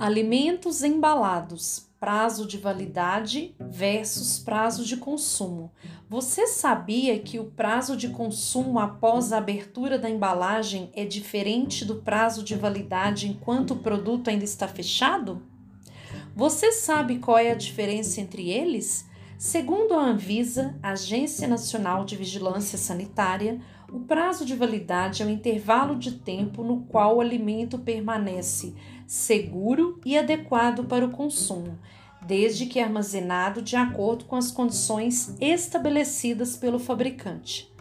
Alimentos embalados, prazo de validade versus prazo de consumo. Você sabia que o prazo de consumo após a abertura da embalagem é diferente do prazo de validade enquanto o produto ainda está fechado? Você sabe qual é a diferença entre eles? Segundo a Anvisa, Agência Nacional de Vigilância Sanitária, o prazo de validade é o intervalo de tempo no qual o alimento permanece seguro e adequado para o consumo, desde que armazenado de acordo com as condições estabelecidas pelo fabricante.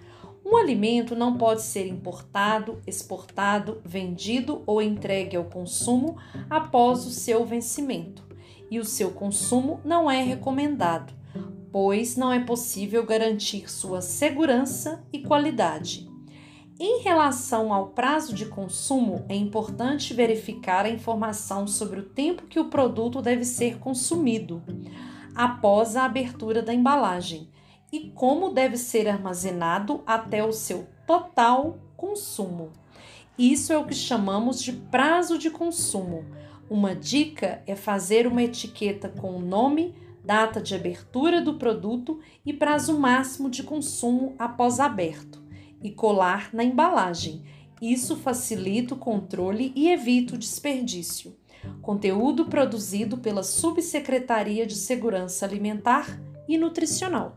Um alimento não pode ser importado, exportado, vendido ou entregue ao consumo após o seu vencimento, e o seu consumo não é recomendado pois não é possível garantir sua segurança e qualidade. Em relação ao prazo de consumo, é importante verificar a informação sobre o tempo que o produto deve ser consumido após a abertura da embalagem e como deve ser armazenado até o seu total consumo. Isso é o que chamamos de prazo de consumo. Uma dica é fazer uma etiqueta com o nome, data de abertura do produto e prazo máximo de consumo após aberto, e colar na embalagem. Isso facilita o controle e evita o desperdício. Conteúdo produzido pela Subsecretaria de Segurança Alimentar e Nutricional.